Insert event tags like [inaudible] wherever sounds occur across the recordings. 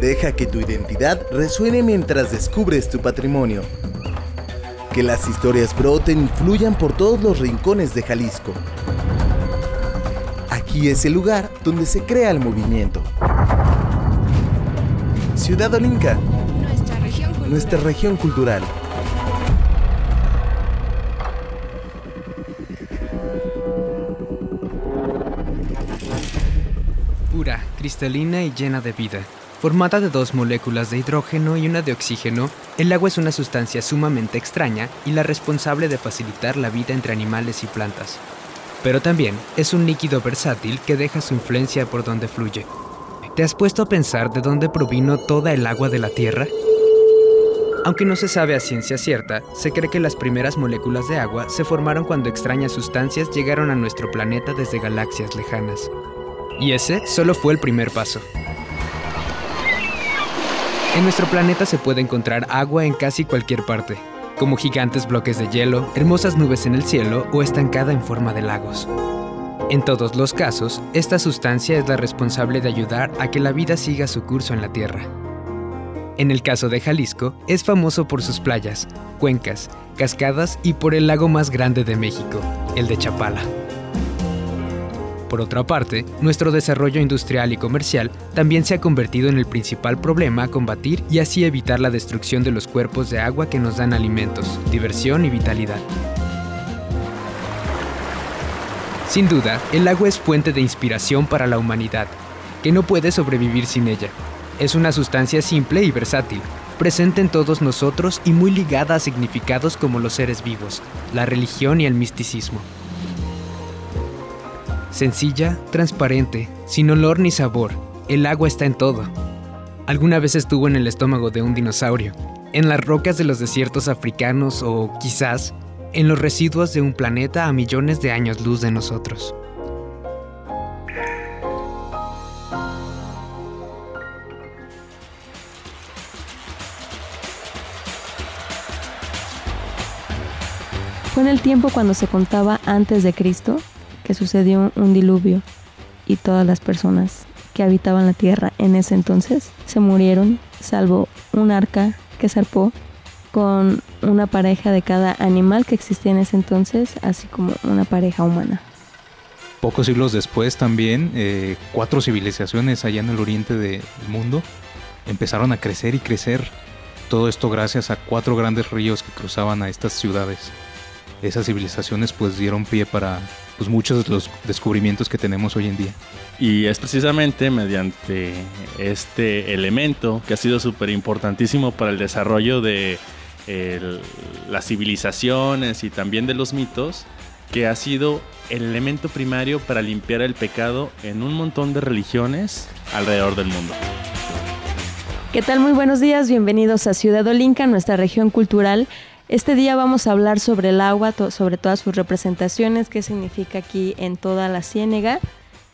Deja que tu identidad resuene mientras descubres tu patrimonio. Que las historias broten y fluyan por todos los rincones de Jalisco. Aquí es el lugar donde se crea el movimiento. Ciudad Olinca, Nuestra región cultural. nuestra región cultural. Pura, cristalina y llena de vida. Formada de dos moléculas de hidrógeno y una de oxígeno, el agua es una sustancia sumamente extraña y la responsable de facilitar la vida entre animales y plantas. Pero también es un líquido versátil que deja su influencia por donde fluye. ¿Te has puesto a pensar de dónde provino toda el agua de la Tierra? Aunque no se sabe a ciencia cierta, se cree que las primeras moléculas de agua se formaron cuando extrañas sustancias llegaron a nuestro planeta desde galaxias lejanas. Y ese solo fue el primer paso. En nuestro planeta se puede encontrar agua en casi cualquier parte, como gigantes bloques de hielo, hermosas nubes en el cielo o estancada en forma de lagos. En todos los casos, esta sustancia es la responsable de ayudar a que la vida siga su curso en la Tierra. En el caso de Jalisco, es famoso por sus playas, cuencas, cascadas y por el lago más grande de México, el de Chapala. Por otra parte, nuestro desarrollo industrial y comercial también se ha convertido en el principal problema a combatir y así evitar la destrucción de los cuerpos de agua que nos dan alimentos, diversión y vitalidad. Sin duda, el agua es fuente de inspiración para la humanidad, que no puede sobrevivir sin ella. Es una sustancia simple y versátil, presente en todos nosotros y muy ligada a significados como los seres vivos, la religión y el misticismo. Sencilla, transparente, sin olor ni sabor, el agua está en todo. Alguna vez estuvo en el estómago de un dinosaurio, en las rocas de los desiertos africanos o, quizás, en los residuos de un planeta a millones de años luz de nosotros. Fue en el tiempo cuando se contaba antes de Cristo que sucedió un diluvio y todas las personas que habitaban la tierra en ese entonces se murieron, salvo un arca que zarpó con una pareja de cada animal que existía en ese entonces, así como una pareja humana. Pocos siglos después también, eh, cuatro civilizaciones allá en el oriente de- del mundo empezaron a crecer y crecer. Todo esto gracias a cuatro grandes ríos que cruzaban a estas ciudades. Esas civilizaciones pues dieron pie para pues, muchos de los descubrimientos que tenemos hoy en día. Y es precisamente mediante este elemento que ha sido súper importantísimo para el desarrollo de el- las civilizaciones y también de los mitos, que ha sido el elemento primario para limpiar el pecado en un montón de religiones alrededor del mundo. ¿Qué tal? Muy buenos días, bienvenidos a Ciudad Olinca, nuestra región cultural. Este día vamos a hablar sobre el agua, sobre todas sus representaciones, qué significa aquí en toda la ciénega.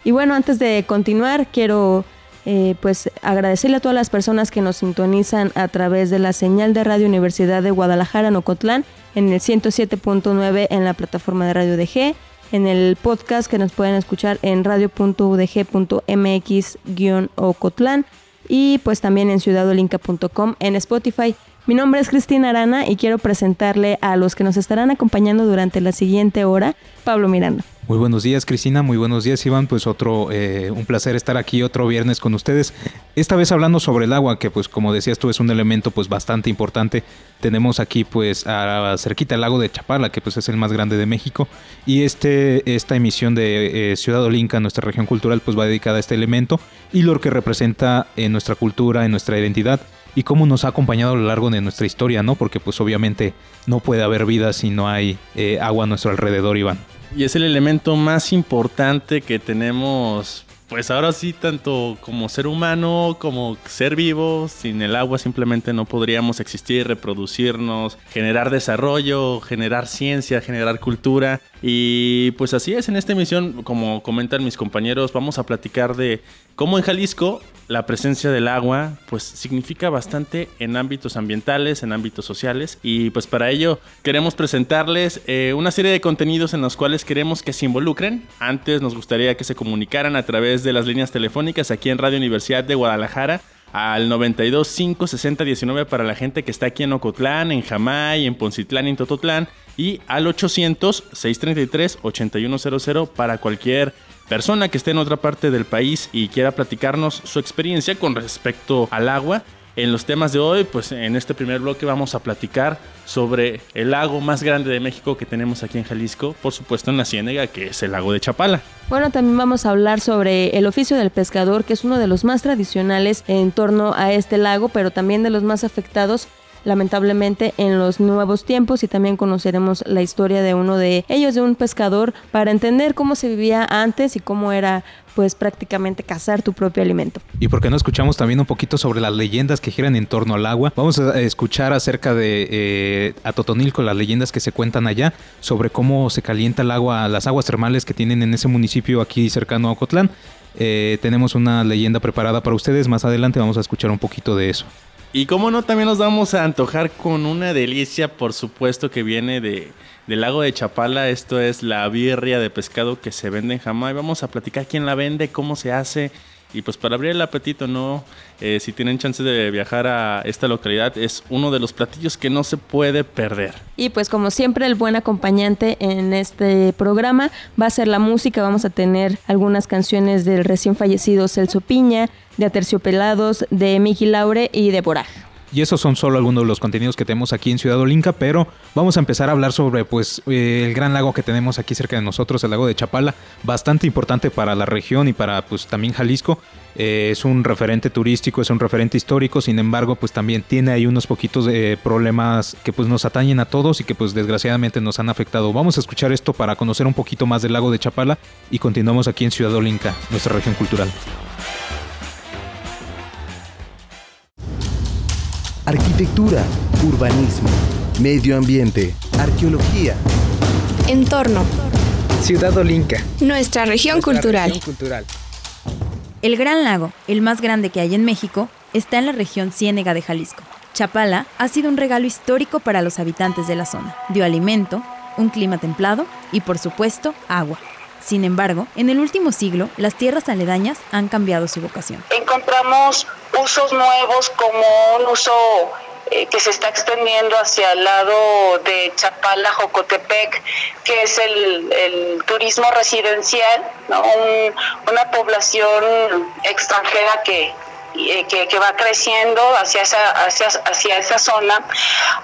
Y bueno, antes de continuar, quiero eh, pues agradecerle a todas las personas que nos sintonizan a través de la señal de Radio Universidad de Guadalajara, Nocotlán, en el 107.9 en la plataforma de Radio DG, en el podcast que nos pueden escuchar en radio.udg.mx-ocotlán y pues también en ciudadolinca.com en Spotify. Mi nombre es Cristina Arana y quiero presentarle a los que nos estarán acompañando durante la siguiente hora, Pablo Miranda. Muy buenos días Cristina, muy buenos días Iván, pues otro, eh, un placer estar aquí otro viernes con ustedes. Esta vez hablando sobre el agua, que pues como decías tú es un elemento pues bastante importante. Tenemos aquí pues a, cerquita el lago de Chapala, que pues es el más grande de México. Y este, esta emisión de eh, Ciudad Olinca, nuestra región cultural, pues va dedicada a este elemento y lo que representa en nuestra cultura, en nuestra identidad y cómo nos ha acompañado a lo largo de nuestra historia, ¿no? Porque pues obviamente no puede haber vida si no hay eh, agua a nuestro alrededor, Iván. Y es el elemento más importante que tenemos, pues ahora sí, tanto como ser humano, como ser vivo. Sin el agua simplemente no podríamos existir, reproducirnos, generar desarrollo, generar ciencia, generar cultura. Y pues así es, en esta emisión, como comentan mis compañeros, vamos a platicar de cómo en Jalisco la presencia del agua pues significa bastante en ámbitos ambientales, en ámbitos sociales y pues para ello queremos presentarles eh, una serie de contenidos en los cuales queremos que se involucren. Antes nos gustaría que se comunicaran a través de las líneas telefónicas aquí en Radio Universidad de Guadalajara al 92 5 60 19 para la gente que está aquí en Ocotlán, en Jamay, en Poncitlán en Tototlán y al 800 633 8100 para cualquier persona que esté en otra parte del país y quiera platicarnos su experiencia con respecto al agua. En los temas de hoy, pues en este primer bloque vamos a platicar sobre el lago más grande de México que tenemos aquí en Jalisco, por supuesto en la Ciénega, que es el lago de Chapala. Bueno, también vamos a hablar sobre el oficio del pescador, que es uno de los más tradicionales en torno a este lago, pero también de los más afectados lamentablemente en los nuevos tiempos y también conoceremos la historia de uno de ellos, de un pescador, para entender cómo se vivía antes y cómo era pues prácticamente cazar tu propio alimento. Y porque no escuchamos también un poquito sobre las leyendas que giran en torno al agua, vamos a escuchar acerca de eh, Atotonilco, las leyendas que se cuentan allá, sobre cómo se calienta el agua, las aguas termales que tienen en ese municipio aquí cercano a Ocotlán. Eh, tenemos una leyenda preparada para ustedes, más adelante vamos a escuchar un poquito de eso. Y como no, también nos vamos a antojar con una delicia, por supuesto, que viene de, del lago de Chapala. Esto es la birria de pescado que se vende en Jamaica. Vamos a platicar quién la vende, cómo se hace. Y pues para abrir el apetito, ¿no? Eh, si tienen chance de viajar a esta localidad, es uno de los platillos que no se puede perder. Y pues como siempre, el buen acompañante en este programa va a ser la música. Vamos a tener algunas canciones del recién fallecido Celso Piña, de Aterciopelados, de Miki Laure y de Boraj. Y esos son solo algunos de los contenidos que tenemos aquí en Ciudad Olinca, pero vamos a empezar a hablar sobre pues eh, el gran lago que tenemos aquí cerca de nosotros, el lago de Chapala, bastante importante para la región y para pues también Jalisco. Eh, es un referente turístico, es un referente histórico, sin embargo, pues también tiene ahí unos poquitos de problemas que pues nos atañen a todos y que pues desgraciadamente nos han afectado. Vamos a escuchar esto para conocer un poquito más del lago de Chapala y continuamos aquí en Ciudad Olinca, nuestra región cultural. Arquitectura, urbanismo, medio ambiente, arqueología, entorno, Ciudad Olinca, nuestra región nuestra cultural. región cultural. El Gran Lago, el más grande que hay en México, está en la región Ciénega de Jalisco. Chapala ha sido un regalo histórico para los habitantes de la zona. Dio alimento, un clima templado y, por supuesto, agua. Sin embargo, en el último siglo, las tierras aledañas han cambiado su vocación. encontramos usos nuevos como un uso eh, que se está extendiendo hacia el lado de Chapala, Jocotepec, que es el, turismo residencial, una población extranjera que, eh, que, que va creciendo hacia esa, hacia, hacia esa zona,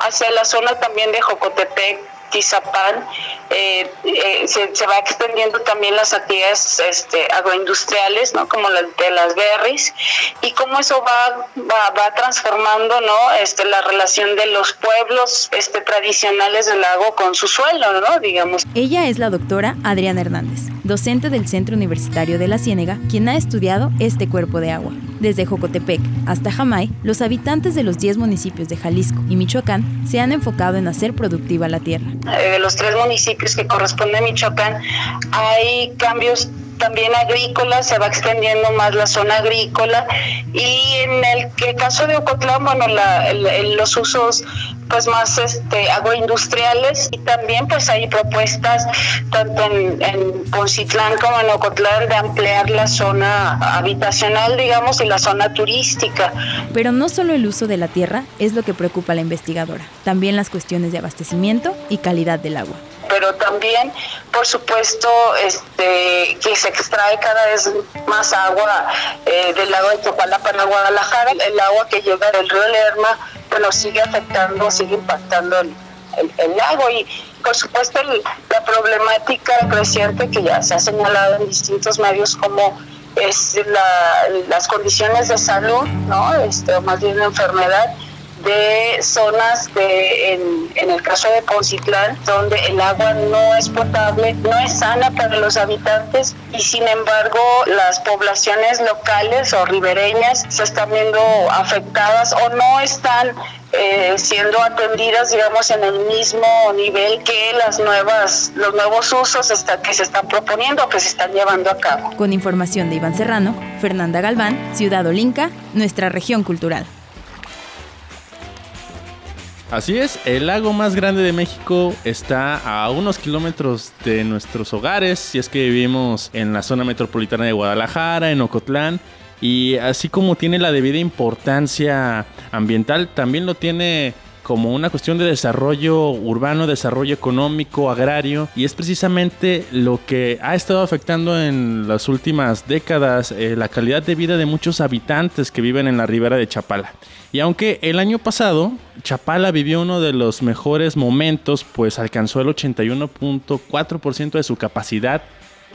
hacia la zona también de Jocotepec, Tizapán, eh, eh, se, se va extendiendo también las actividades este, agroindustriales, ¿no? como las de las berries, y cómo eso va, va, va transformando ¿no? este, la relación de los pueblos este, tradicionales del lago con su suelo, ¿no? digamos. Ella es la doctora Adriana Hernández, docente del Centro Universitario de la Ciénega, quien ha estudiado este cuerpo de agua. Desde Jocotepec hasta Jamay, los habitantes de los 10 municipios de Jalisco y Michoacán se han enfocado en hacer productiva la tierra. eh, de los tres municipios que corresponden a Michoacán, hay cambios también agrícolas, se va extendiendo más la zona agrícola y en el caso de Ocotlán, bueno, la- el- los usos pues más este agroindustriales y también pues hay propuestas tanto en, en Poncitlán como en Ocotlán de ampliar la zona habitacional, digamos, y la zona turística. Pero no solo el uso de la tierra es lo que preocupa a la investigadora, también las cuestiones de abastecimiento y calidad del agua. Pero también, por supuesto, este, que se extrae cada vez más agua eh, del lago de Chapala para Guadalajara. El agua que llega del río Lerma, bueno, sigue afectando, sigue impactando el, el- lago y, por supuesto, la problemática creciente que ya se ha señalado en distintos medios como es la- las condiciones de salud, ¿no? Este, o más bien la enfermedad de zonas de, en, en el caso de Poncitlán, donde el agua no es potable, no es sana para los habitantes y sin embargo las poblaciones locales o ribereñas se están viendo afectadas o no están eh, siendo atendidas, digamos, en el mismo nivel que las nuevas, los nuevos usos está- que se están proponiendo que se están llevando a cabo. Con información de Iván Serrano, Fernanda Galván, Ciudad Olinca, nuestra región cultural. Así es, el lago más grande de México está a unos kilómetros de nuestros hogares, si es que vivimos en la zona metropolitana de Guadalajara, en Ocotlán. Y así como tiene la debida importancia ambiental, también lo tiene como una cuestión de desarrollo urbano, desarrollo económico, agrario, y es precisamente lo que ha estado afectando en las últimas décadas eh, la calidad de vida de muchos habitantes que viven en la ribera de Chapala. Y aunque el año pasado Chapala vivió uno de los mejores momentos, pues alcanzó el 81.4% de su capacidad,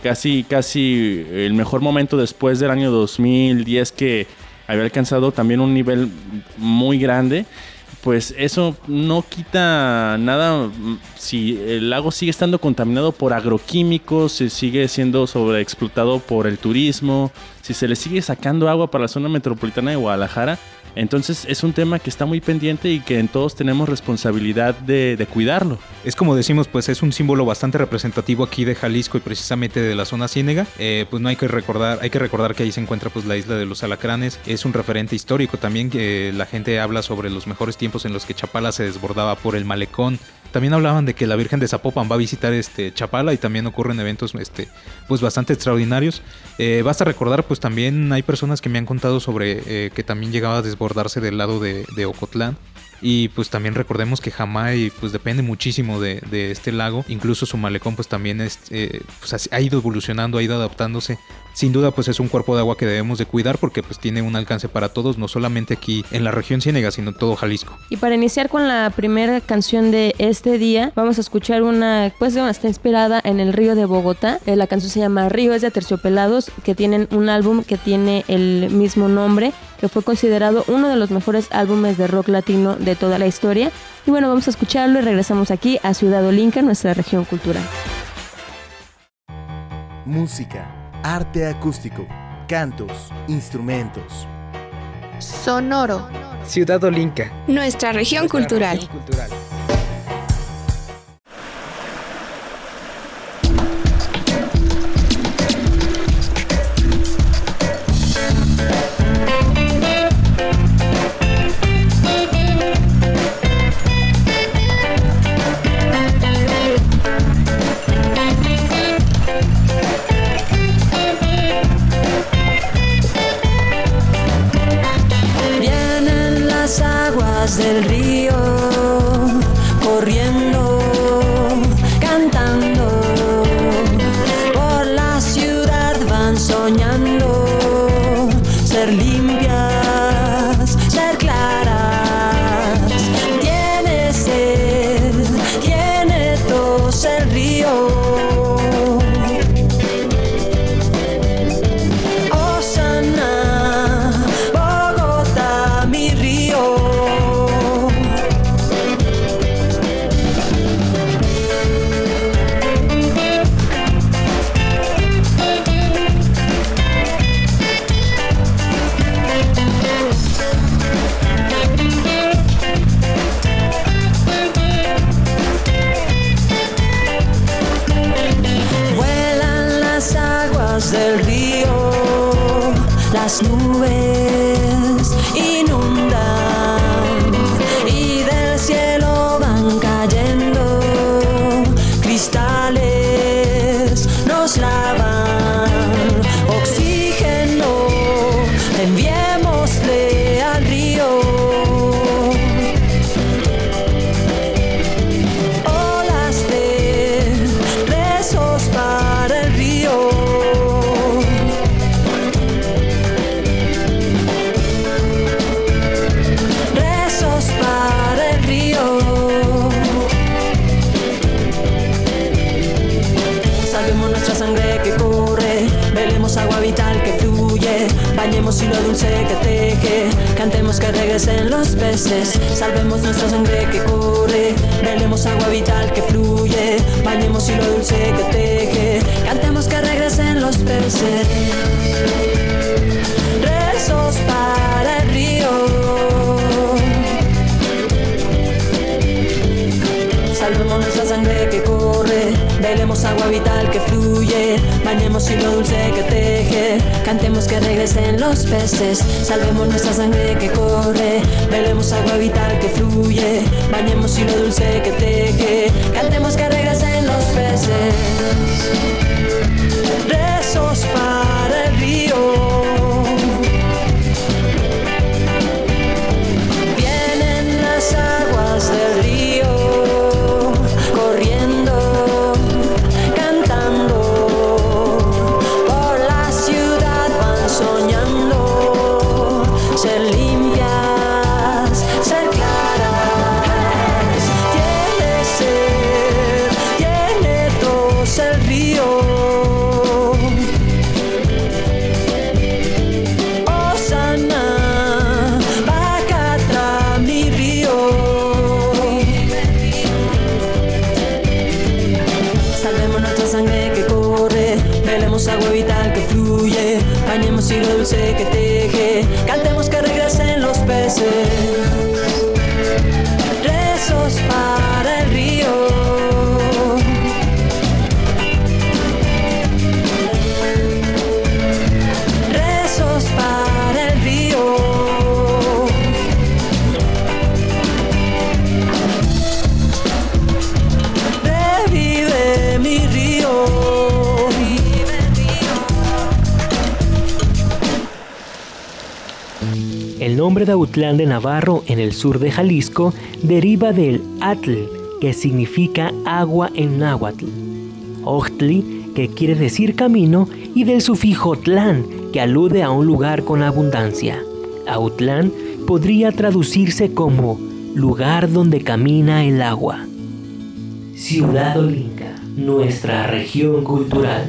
casi, casi el mejor momento después del año 2010 que había alcanzado también un nivel muy grande pues eso no quita nada mm, si el lago sigue estando contaminado por agroquímicos, si sigue siendo sobreexplotado por el turismo, si se le sigue sacando agua para la zona metropolitana de Guadalajara, entonces es un tema que está muy pendiente y que en todos tenemos responsabilidad de, cuidarlo. Es como decimos, pues es un símbolo bastante representativo aquí de Jalisco y precisamente de la zona ciénega. Eh, pues no hay que recordar, hay que recordar que ahí se encuentra pues la isla de los alacranes. Es un referente histórico también que la gente habla sobre los mejores tiempos en los que Chapala se desbordaba por el malecón también hablaban de que la Virgen de Zapopan va a visitar este Chapala y también ocurren eventos este, pues bastante extraordinarios. Eh, basta recordar, pues también hay personas que me han contado sobre eh, que también llegaba a desbordarse del lado de, de Ocotlán. Y pues también recordemos que Jamay pues depende muchísimo de, este lago. Incluso su malecón pues también es, eh, pues, ha ido evolucionando, ha ido adaptándose. Sin duda pues es un cuerpo de agua que debemos de cuidar porque pues tiene un alcance para todos, no solamente aquí en la región Ciénega, sino todo Jalisco. Y para iniciar con la primera canción de este día, vamos a escuchar una, pues está inspirada en el río de Bogotá. Eh, la canción se llama Río, es de Terciopelados, que tienen un álbum que tiene el mismo nombre que fue considerado uno de los mejores álbumes de rock latino de toda la historia. Y bueno, vamos a escucharlo y regresamos aquí a Ciudad Olinca, nuestra región cultural. Música, arte acústico, cantos, instrumentos. Sonoro. Ciudad Olinca. Nuestra región cultural. Autlán de Navarro en el sur de Jalisco deriva del atl, que significa agua en náhuatl, ochtli, que quiere decir camino, y del sufijo tlán, que alude a un lugar con abundancia. Autlán podría traducirse como lugar donde camina el agua. Ciudad Olinca, nuestra región cultural.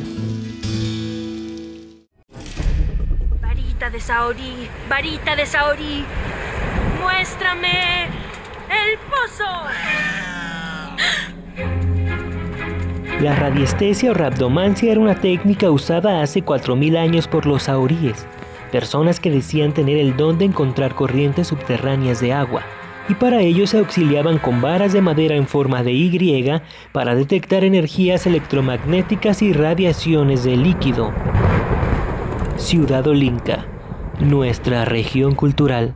Varita de Saorí, varita de Saorí, muéstrame el pozo. La radiestesia o rabdomancia era una técnica usada hace 4.000 años por los saoríes, personas que decían tener el don de encontrar corrientes subterráneas de agua, y para ello se auxiliaban con varas de madera en forma de Y para detectar energías electromagnéticas y radiaciones de líquido. Ciudad Olinca, nuestra región cultural.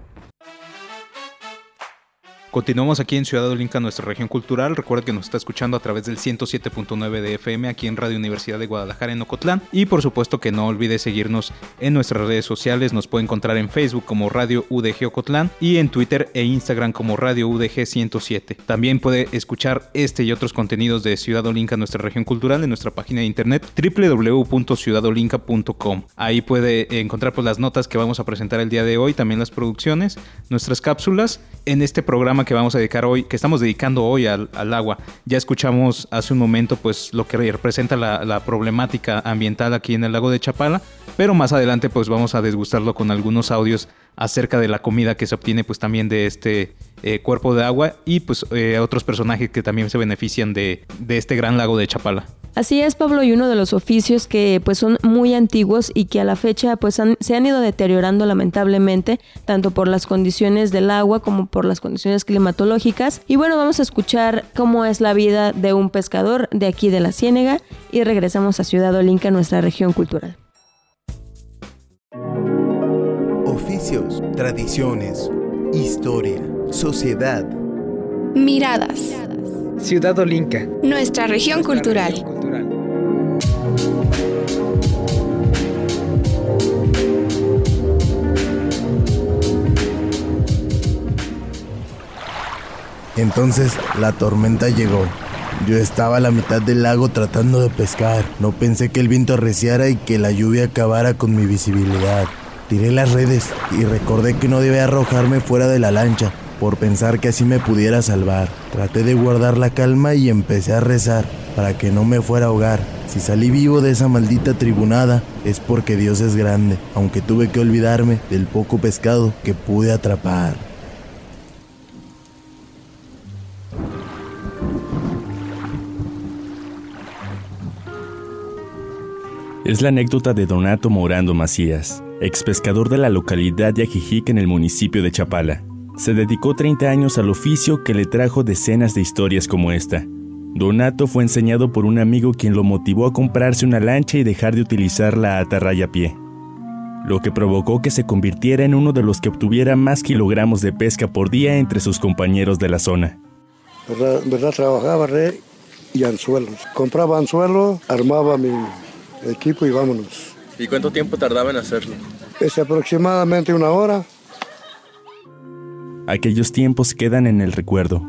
Continuamos aquí en Ciudad Olinca, nuestra región cultural. Recuerda que nos está escuchando a través del 107.9 de FM aquí en Radio Universidad de Guadalajara en Ocotlán. Y por supuesto que no olvide seguirnos en nuestras redes sociales. Nos puede encontrar en Facebook como Radio UDG Ocotlán y en Twitter e Instagram como Radio UDG 107. También puede escuchar este y otros contenidos de Ciudad Olinca, nuestra región cultural, en nuestra página de internet www.ciudadolinca.com. Ahí puede encontrar pues, las notas que vamos a presentar el día de hoy, también las producciones, nuestras cápsulas. En este programa que vamos a dedicar hoy, que estamos dedicando hoy al, agua. Ya escuchamos hace un momento pues lo que representa la, la, problemática ambiental aquí en el lago de Chapala, pero más adelante pues vamos a desgustarlo con algunos audios acerca de la comida que se obtiene pues también de este eh, cuerpo de agua y pues eh, otros personajes que también se benefician de, de este gran lago de Chapala. Así es, Pablo, y uno de los oficios que pues son muy antiguos y que a la fecha pues han, se han ido deteriorando lamentablemente, tanto por las condiciones del agua como por las condiciones climatológicas. Y bueno, vamos a escuchar cómo es la vida de un pescador de aquí de la Ciénega y regresamos a Ciudad Olinca, nuestra región cultural. Oficios, tradiciones, historia, sociedad. Miradas. Ciudad Olinca. Nuestra región cultural. Entonces la tormenta llegó. Yo estaba a la mitad del lago tratando de pescar. No pensé que el viento arreciara y que la lluvia acabara con mi visibilidad. Tiré las redes y recordé que no debía arrojarme fuera de la lancha por pensar que así me pudiera salvar. Traté de guardar la calma y empecé a rezar para que no me fuera a ahogar. Si salí vivo de esa maldita tribunada es porque Dios es grande, aunque tuve que olvidarme del poco pescado que pude atrapar. Es la anécdota de Donato Morando Macías, ex pescador de la localidad de Ajijic en el municipio de Chapala. Se dedicó 30 años al oficio que le trajo decenas de historias como esta. Donato fue enseñado por un amigo quien lo motivó a comprarse una lancha y dejar de utilizar la atarraya a pie, lo que provocó que se convirtiera en uno de los que obtuviera más kilogramos de pesca por día entre sus compañeros de la zona. ¿Verdad? verdad trabajaba red y anzuelos. Compraba anzuelo, armaba mi equipo y vámonos. ¿Y cuánto tiempo tardaba en hacerlo? Es aproximadamente una hora. Aquellos tiempos quedan en el recuerdo.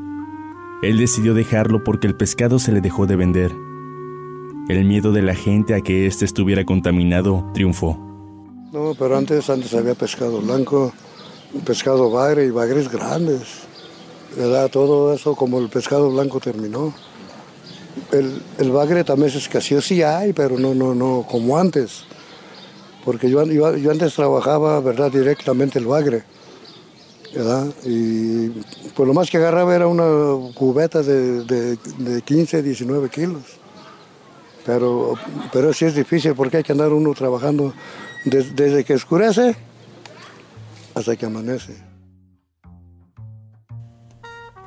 Él decidió dejarlo porque el pescado se le dejó de vender. El miedo de la gente a que éste estuviera contaminado triunfó. No, pero antes, antes había pescado blanco, pescado bagre y bagres grandes. ¿Verdad? Todo eso como el pescado blanco terminó. El, el bagre también se escaseó, sí hay, pero no, no, no como antes. Porque yo, yo, yo antes trabajaba, ¿verdad? Directamente el bagre. Y pues lo más que agarraba era una cubeta de, de, de 15, 19 kilos. Pero, pero sí es difícil porque hay que andar uno trabajando des, desde que oscurece hasta que amanece.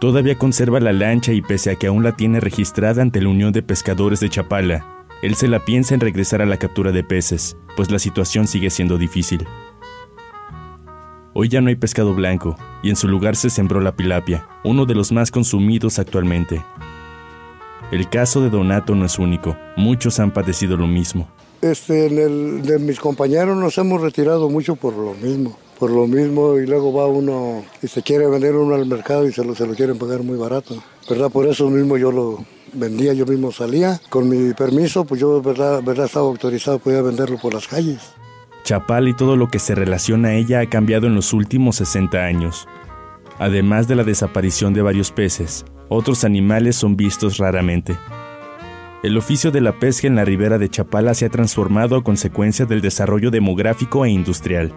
Todavía conserva la lancha y pese a que aún la tiene registrada ante la Unión de Pescadores de Chapala, él se la piensa en regresar a la captura de peces, pues la situación sigue siendo difícil. Hoy ya no hay pescado blanco, y en su lugar se sembró la pilapia, uno de los más consumidos actualmente. El caso de Donato no es único, muchos han padecido lo mismo. Este, en el, de mis compañeros nos hemos retirado mucho por lo mismo. Por lo mismo, y luego va uno y se quiere vender uno al mercado y se lo, se lo quieren pagar muy barato. ¿Verdad? Por eso mismo yo lo vendía, yo mismo salía. Con mi permiso, pues yo, ¿verdad? ¿verdad? Estaba autorizado, podía venderlo por las calles. Chapal y todo lo que se relaciona a ella ha cambiado en los últimos 60 años. Además de la desaparición de varios peces, otros animales son vistos raramente. El oficio de la pesca en la ribera de Chapala se ha transformado a consecuencia del desarrollo demográfico e industrial.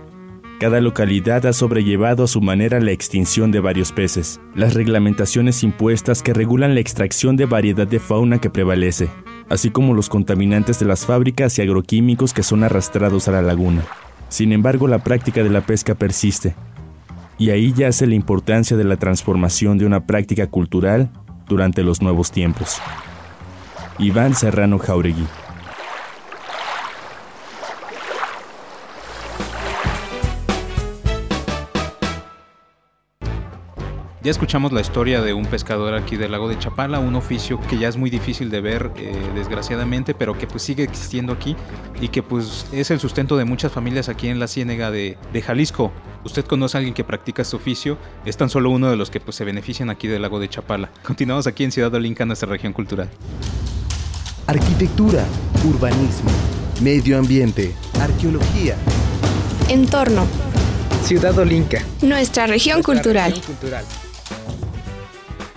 Cada localidad ha sobrellevado a su manera la extinción de varios peces, las reglamentaciones impuestas que regulan la extracción de variedad de fauna que prevalece, así como los contaminantes de las fábricas y agroquímicos que son arrastrados a la laguna. Sin embargo, la práctica de la pesca persiste, y ahí yace la importancia de la transformación de una práctica cultural durante los nuevos tiempos. Iván Serrano Jauregui. Ya escuchamos la historia de un pescador aquí del lago de Chapala, un oficio que ya es muy difícil de ver, eh, desgraciadamente, pero que pues sigue existiendo aquí y que pues es el sustento de muchas familias aquí en la ciénega de, de Jalisco. Usted conoce a alguien que practica este oficio, es tan solo uno de los que pues se benefician aquí del lago de Chapala. Continuamos aquí en Ciudad Olinca, nuestra región cultural. Arquitectura, urbanismo, medio ambiente, arqueología. Entorno. Ciudad Olinca. Nuestra región cultural. región cultural.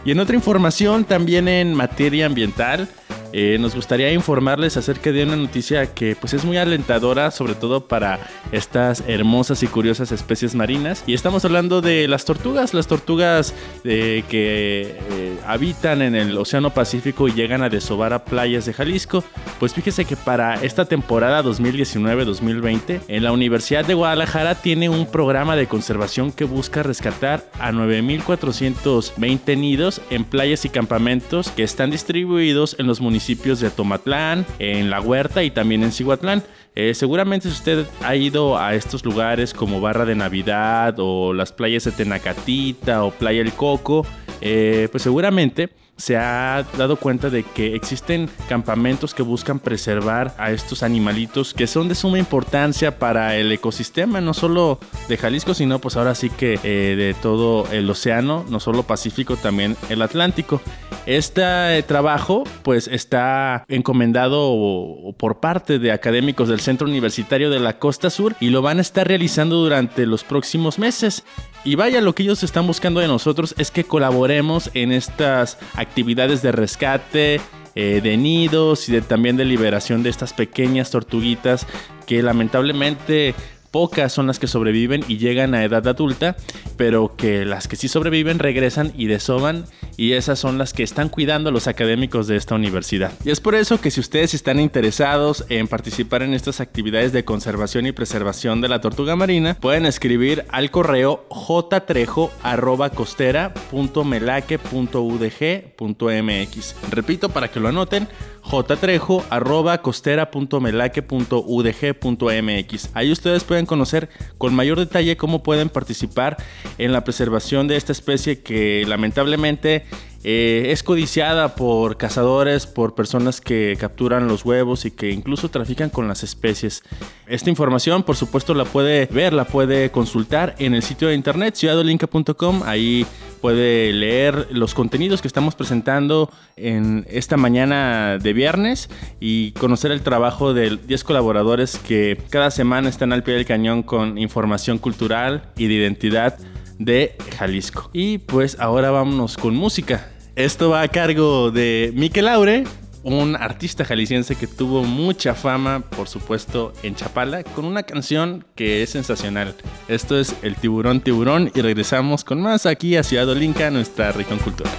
Y en otra información, también en materia ambiental, eh, nos gustaría informarles acerca de una noticia que pues es muy alentadora, sobre todo para estas hermosas y curiosas especies marinas. Y estamos hablando de las tortugas, las tortugas eh, que eh, habitan en el Océano Pacífico y llegan a desovar a playas de Jalisco. Pues fíjese que para esta temporada 2019-2020, en la Universidad de Guadalajara tiene un programa de conservación que busca rescatar a 9.420 nidos en playas y campamentos que están distribuidos en los municipios de Tomatlán, en La Huerta y también en Cihuatlán. Eh, seguramente si usted ha ido a estos lugares como Barra de Navidad o las playas de Tenacatita o Playa El Coco, eh, pues seguramente se ha dado cuenta de que existen campamentos que buscan preservar a estos animalitos que son de suma importancia para el ecosistema, no solo de Jalisco, sino pues ahora sí que eh, de todo el océano, no solo Pacífico, también el Atlántico. Este trabajo pues está encomendado por parte de académicos del Centro Universitario de la Costa Sur y lo van a estar realizando durante los próximos meses. Y vaya, lo que ellos están buscando de nosotros es que colaboremos en estas actividades de rescate, eh, de nidos y de, también de liberación de estas pequeñas tortuguitas que lamentablemente pocas son las que sobreviven y llegan a edad adulta, pero que las que sí sobreviven regresan y desoban y esas son las que están cuidando a los académicos de esta universidad. Y es por eso que si ustedes están interesados en participar en estas actividades de conservación y preservación de la tortuga marina, pueden escribir al correo jtrejo@costera.melaque.udg.mx. Repito para que lo anoten, jtrejo.costera.melaque.udg.mx. Ahí ustedes pueden conocer con mayor detalle cómo pueden participar en la preservación de esta especie que lamentablemente eh, es codiciada por cazadores, por personas que capturan los huevos y que incluso trafican con las especies. Esta información, por supuesto, la puede ver, la puede consultar en el sitio de internet ciudadolinca.com. Ahí puede leer los contenidos que estamos presentando en esta mañana de viernes y conocer el trabajo de 10 colaboradores que cada semana están al pie del cañón con información cultural y de identidad de Jalisco. Y pues ahora vámonos con música. Esto va a cargo de Miquel Aure, un artista jalisciense que tuvo mucha fama, por supuesto, en Chapala, con una canción que es sensacional. Esto es El Tiburón Tiburón y regresamos con más aquí a Ciudad Olinca, nuestra región cultural.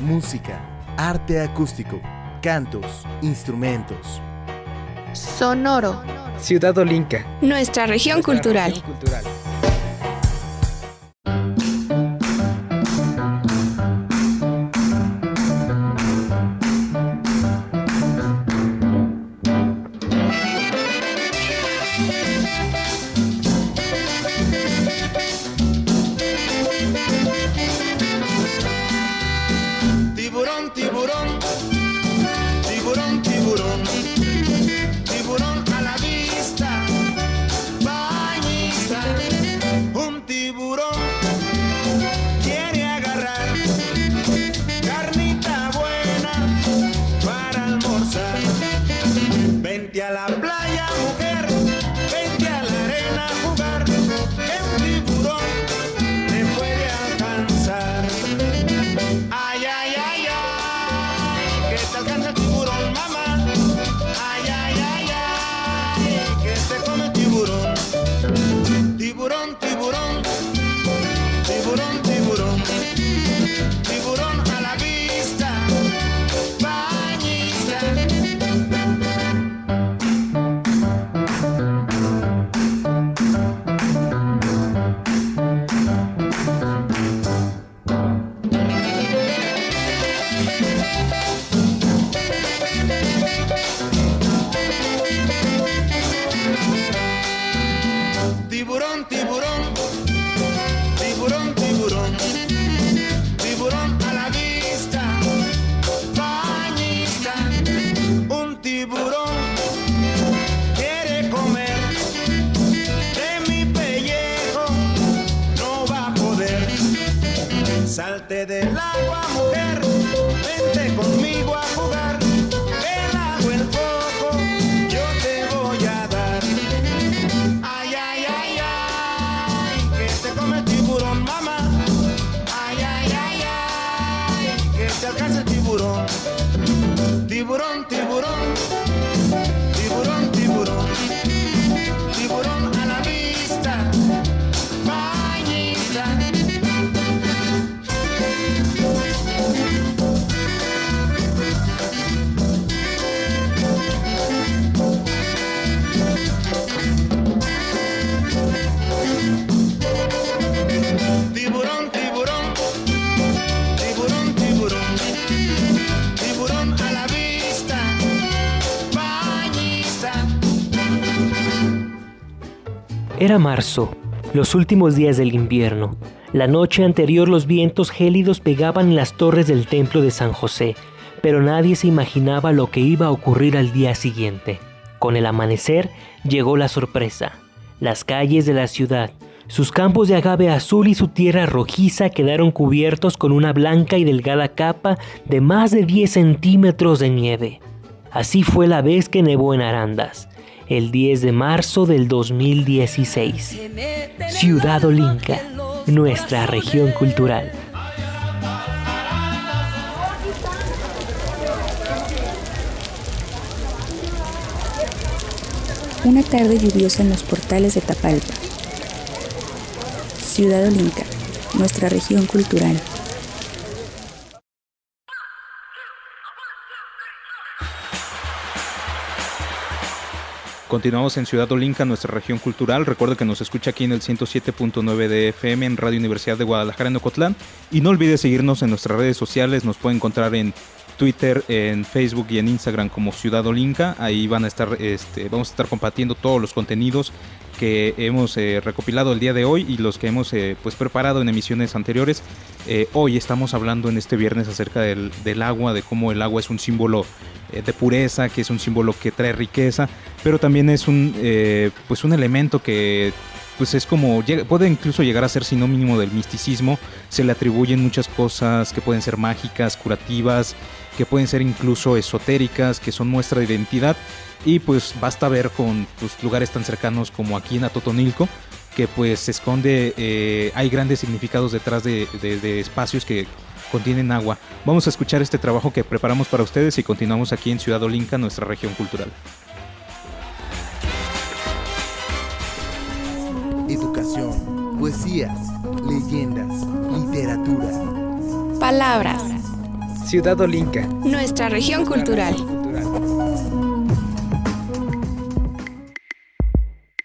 Música, arte acústico, cantos, instrumentos. Sonoro. Ciudad Olinca. Nuestra región cultural. Tiburón, Era marzo, los últimos días del invierno. La noche anterior los vientos gélidos pegaban en las torres del templo de San José, pero nadie se imaginaba lo que iba a ocurrir al día siguiente. Con el amanecer llegó la sorpresa. Las calles de la ciudad, sus campos de agave azul y su tierra rojiza quedaron cubiertos con una blanca y delgada capa de más de 10 centímetros de nieve. Así fue la vez que nevó en Arandas, el 10 de marzo del 2016. Ciudad Olinca, nuestra región cultural. Una tarde lluviosa en los portales de Tapalpa. Ciudad Olinca, nuestra región cultural. Continuamos en Ciudad Olinca, nuestra región cultural. Recuerda que nos escucha aquí en el 107.9 de FM en Radio Universidad de Guadalajara en Ocotlán. Y no olvide seguirnos en nuestras redes sociales. Nos puede encontrar en Twitter, en Facebook y en Instagram como Ciudad Olinca. Ahí van a estar, este, vamos a estar compartiendo todos los contenidos que hemos eh, recopilado el día de hoy y los que hemos eh, pues preparado en emisiones anteriores. Eh, hoy estamos hablando en este viernes acerca del, del agua, de cómo el agua es un símbolo de pureza, que es un símbolo que trae riqueza, pero también es un pues un elemento que pues es como puede incluso llegar a ser sinónimo del misticismo. Se le atribuyen muchas cosas que pueden ser mágicas, curativas, que pueden ser incluso esotéricas, que son muestra de identidad. Y pues basta ver con pues, lugares tan cercanos como aquí en Atotonilco, que pues se esconde, eh, hay grandes significados detrás de, de- de espacios que contienen agua. Vamos a escuchar este trabajo que preparamos para ustedes y continuamos aquí en Ciudad Olinca, nuestra región cultural. Poesías, leyendas, literatura. Palabras. Ciudad Olinca. Nuestra región cultural.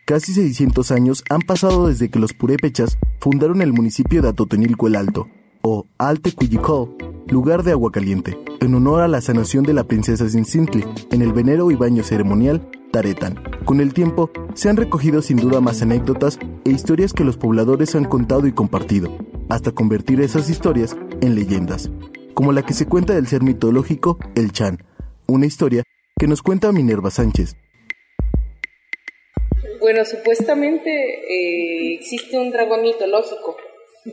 Casi 600 años han pasado desde que los purépechas fundaron el municipio de Atotonilco el Alto, o Alte Cuyicó, lugar de agua caliente, en honor a la sanación de la princesa Zincintli, en el venero y baño ceremonial Taretan. Con el tiempo, se han recogido sin duda más anécdotas e historias que los pobladores han contado y compartido, hasta convertir esas historias en leyendas, como la que se cuenta del ser mitológico El Chan, una historia que nos cuenta Minerva Sánchez, bueno, supuestamente eh, existe un dragón mitológico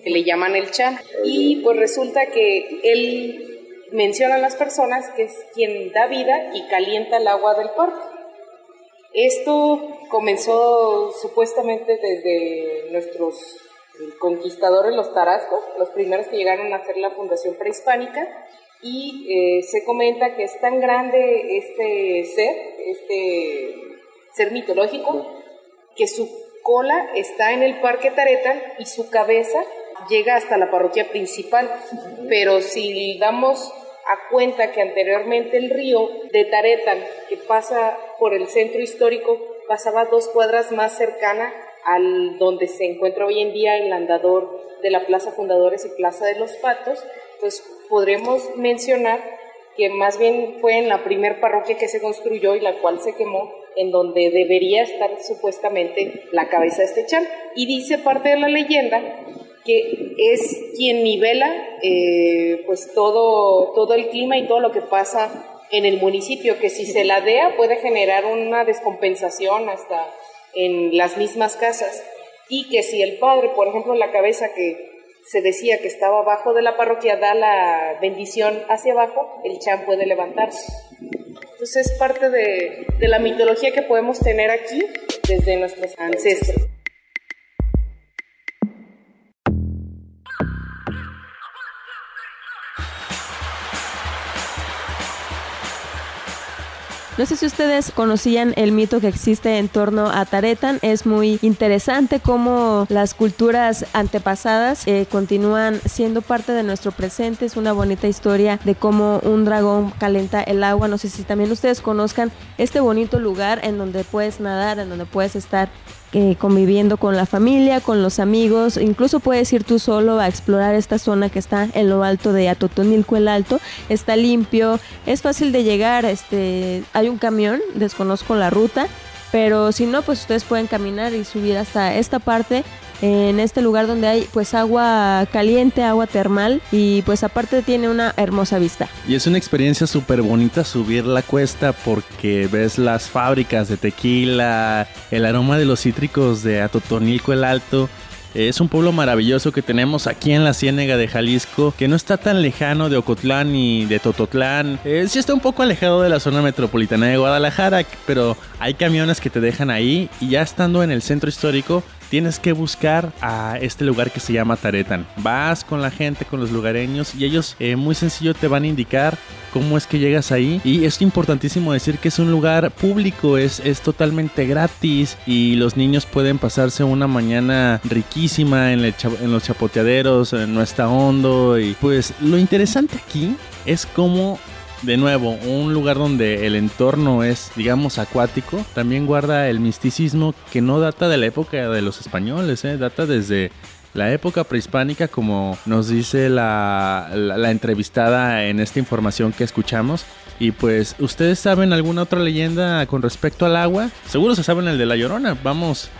que le llaman el Chan y pues resulta que él menciona a las personas que es quien da vida y calienta el agua del parque. Esto comenzó supuestamente desde nuestros conquistadores, los tarascos, los primeros que llegaron a hacer la fundación prehispánica y eh, se comenta que es tan grande este ser, este ser mitológico, que su cola está en el Parque Taretan y su cabeza llega hasta la parroquia principal. Pero si damos a cuenta que anteriormente el río de Taretan, que pasa por el centro histórico, pasaba dos cuadras más cercana al donde se encuentra hoy en día el andador de la Plaza Fundadores y Plaza de los Patos, pues podremos mencionar que más bien fue en la primer parroquia que se construyó y la cual se quemó en donde debería estar supuestamente la cabeza de este chan. Y dice parte de la leyenda que es quien nivela eh, pues todo, todo el clima y todo lo que pasa en el municipio, que si se ladea puede generar una descompensación hasta en las mismas casas y que si el padre, por ejemplo, la cabeza que se decía que estaba abajo de la parroquia da la bendición hacia abajo, el chan puede levantarse. Entonces es parte de, de la mitología que podemos tener aquí desde nuestros ancestros. No sé si ustedes conocían el mito que existe en torno a Taretan. Es muy interesante cómo las culturas antepasadas eh, continúan siendo parte de nuestro presente. Es una bonita historia de cómo un dragón calenta el agua. No sé si también ustedes conozcan este bonito lugar en donde puedes nadar, en donde puedes estar eh, conviviendo con la familia, con los amigos, incluso puedes ir tú solo a explorar esta zona que está en lo alto de Atotonilco el Alto, está limpio, es fácil de llegar, este, hay un camión, desconozco la ruta, pero si no, pues ustedes pueden caminar y subir hasta esta parte en este lugar donde hay pues agua caliente, agua termal y pues aparte tiene una hermosa vista. Y es una experiencia súper bonita subir la cuesta porque ves las fábricas de tequila, el aroma de los cítricos de Atotonilco el Alto. Es un pueblo maravilloso que tenemos aquí en la Ciénega de Jalisco, que no está tan lejano de Ocotlán ni de Tototlán. Eh, sí está un poco alejado de la zona metropolitana de Guadalajara, pero hay camiones que te dejan ahí y ya estando en el centro histórico tienes que buscar a este lugar que se llama Taretan. Vas con la gente, con los lugareños y ellos eh, muy sencillo te van a indicar cómo es que llegas ahí. Y es importantísimo decir que es un lugar público, es, es totalmente gratis y los niños pueden pasarse una mañana riquísima en, en los chapoteaderos, eh, no está hondo. Y pues lo interesante aquí es cómo de nuevo, un lugar donde el entorno es, digamos, acuático, también guarda el misticismo que no data de la época de los españoles, ¿eh? data desde la época prehispánica, como nos dice la, entrevistada en esta información que escuchamos. Y pues, ¿ustedes saben alguna otra leyenda con respecto al agua? Seguro se saben el de la Llorona. Vamos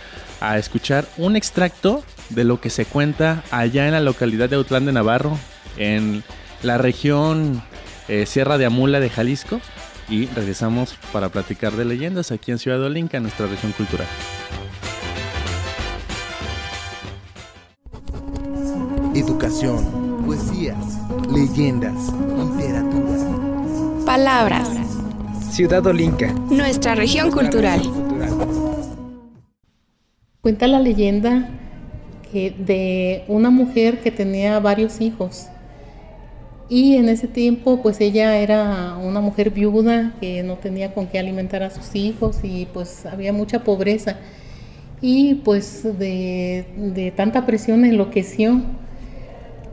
a escuchar un extracto de lo que se cuenta allá en la localidad de Autlán de Navarro, en la región eh, Sierra de Amula de Jalisco. Y regresamos para platicar de leyendas aquí en Ciudad Olinca, nuestra región cultural. Educación, poesías, leyendas, literatura. Palabras. Ciudad Olinca. Nuestra región cultural. Cuenta la leyenda que de una mujer que tenía varios hijos. Y en ese tiempo, pues ella era una mujer viuda que no tenía con qué alimentar a sus hijos y pues había mucha pobreza. Y pues de, de tanta presión enloqueció.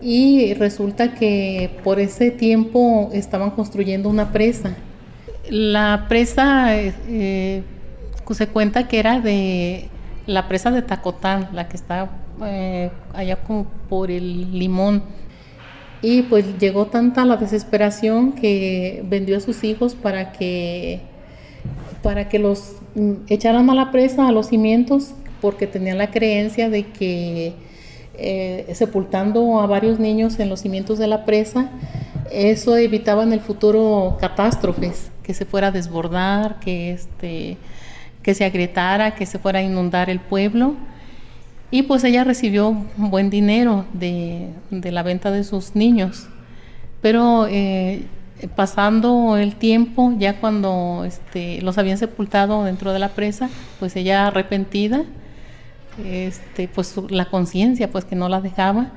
Y resulta que por ese tiempo estaban construyendo una presa. La presa eh, se cuenta que era de la presa de Tacotán, la que está eh, allá como por el limón. Y pues llegó tanta la desesperación que vendió a sus hijos para que, para que los mm, echaran a la presa, a los cimientos, porque tenía la creencia de que eh, sepultando a varios niños en los cimientos de la presa, eso evitaba en el futuro catástrofes, que se fuera a desbordar, que, este, que se agrietara, que se fuera a inundar el pueblo. Y pues ella recibió buen dinero de, la venta de sus niños. Pero eh, pasando el tiempo, ya cuando este, los habían sepultado dentro de la presa, pues ella arrepentida, este, pues la conciencia pues que no la dejaba.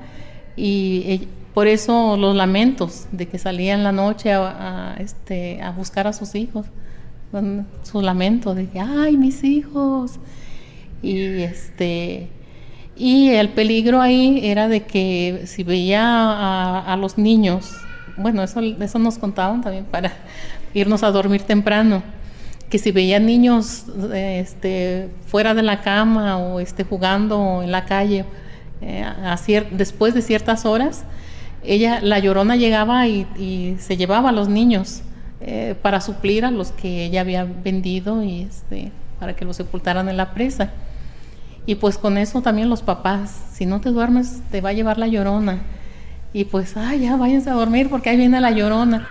Y por eso los lamentos de que salía en la noche a, este, a buscar a sus hijos, su lamento de que ay mis hijos y este y el peligro ahí era de que si veía a, los niños, bueno, eso, eso nos contaban también para [laughs] irnos a dormir temprano, que si veía niños este, fuera de la cama o este, jugando en la calle eh, después de ciertas horas, ella, la llorona llegaba y, se llevaba a los niños eh, para suplir a los que ella había vendido y este, para que los sepultaran en la presa. Y pues con eso también los papás, si no te duermes, te va a llevar la llorona. Y pues, ay, ya váyanse a dormir porque ahí viene la llorona.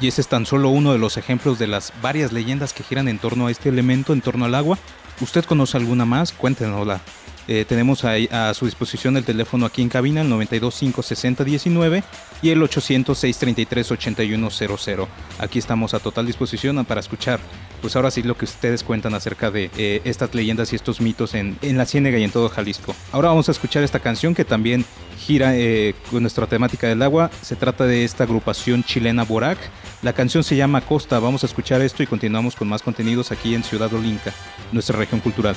Y ese es tan solo uno de los ejemplos de las varias leyendas que giran en torno a este elemento, en torno al agua. ¿Usted conoce alguna más? Cuéntenosla. Eh, tenemos a su disposición el teléfono aquí en cabina, el 9256019 y el 800-633-8100. Aquí estamos a total disposición para escuchar, pues ahora sí lo que ustedes cuentan acerca de eh, estas leyendas y estos mitos en, en, la Ciénega y en todo Jalisco. Ahora vamos a escuchar esta canción que también gira eh, con nuestra temática del agua. Se trata de esta agrupación chilena Borac. La canción se llama Costa. Vamos a escuchar esto y continuamos con más contenidos aquí en Ciudad Olinca, nuestra región cultural.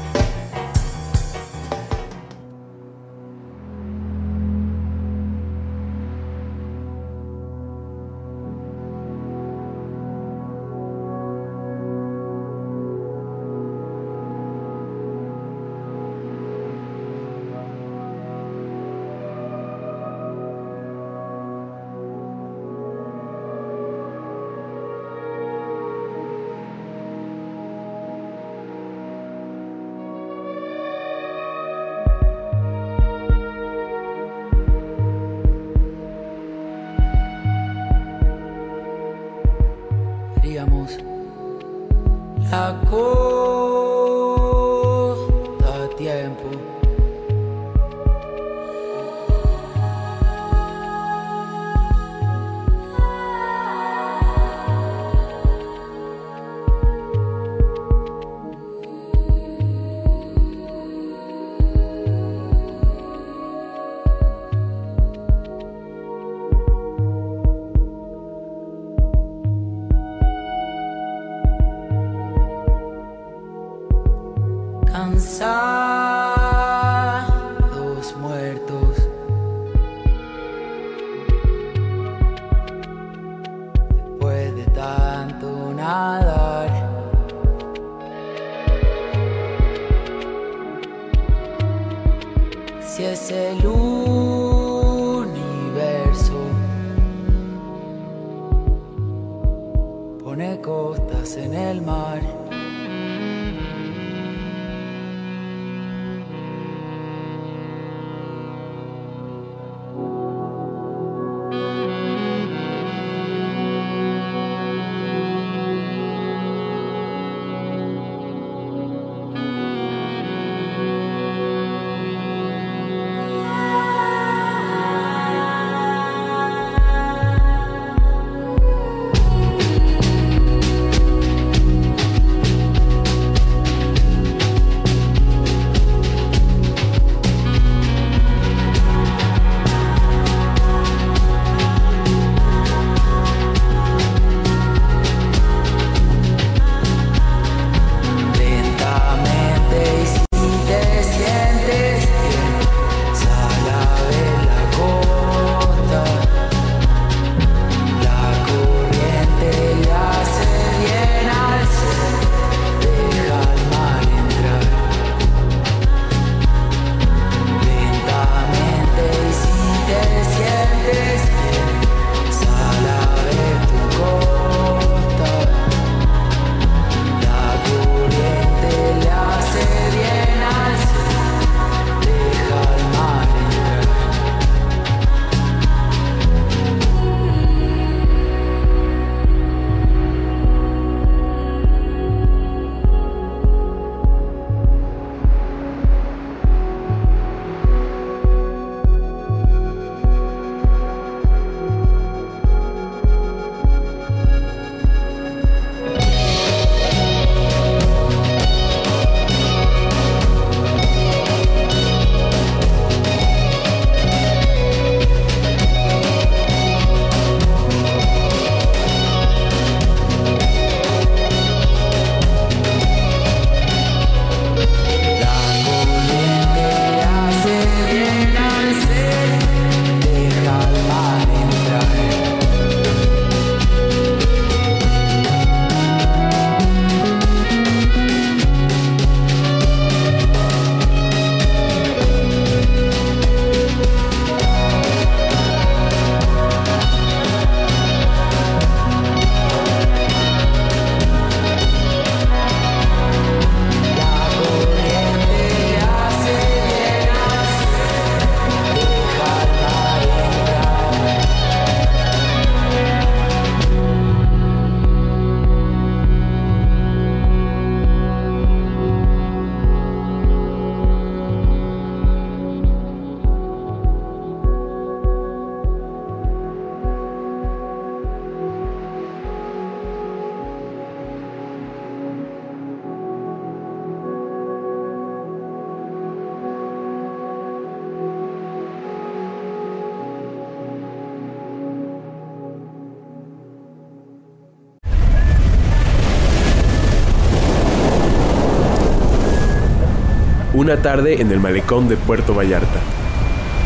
Una tarde en el malecón de Puerto Vallarta.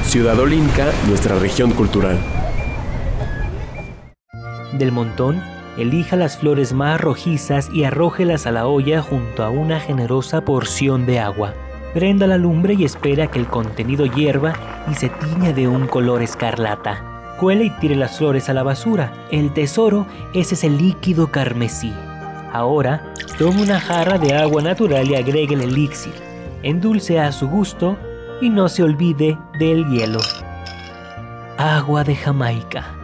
Ciudad Olinca, nuestra región cultural. Del montón, elija las flores más rojizas y arrójelas a la olla junto a una generosa porción de agua. Prenda la lumbre y espera que el contenido hierva y se tiña de un color escarlata. Cuele y tire las flores a la basura. El tesoro es ese líquido carmesí. Ahora, tome una jarra de agua natural y agregue el elixir. Endulce a su gusto y no se olvide del hielo. Agua de Jamaica.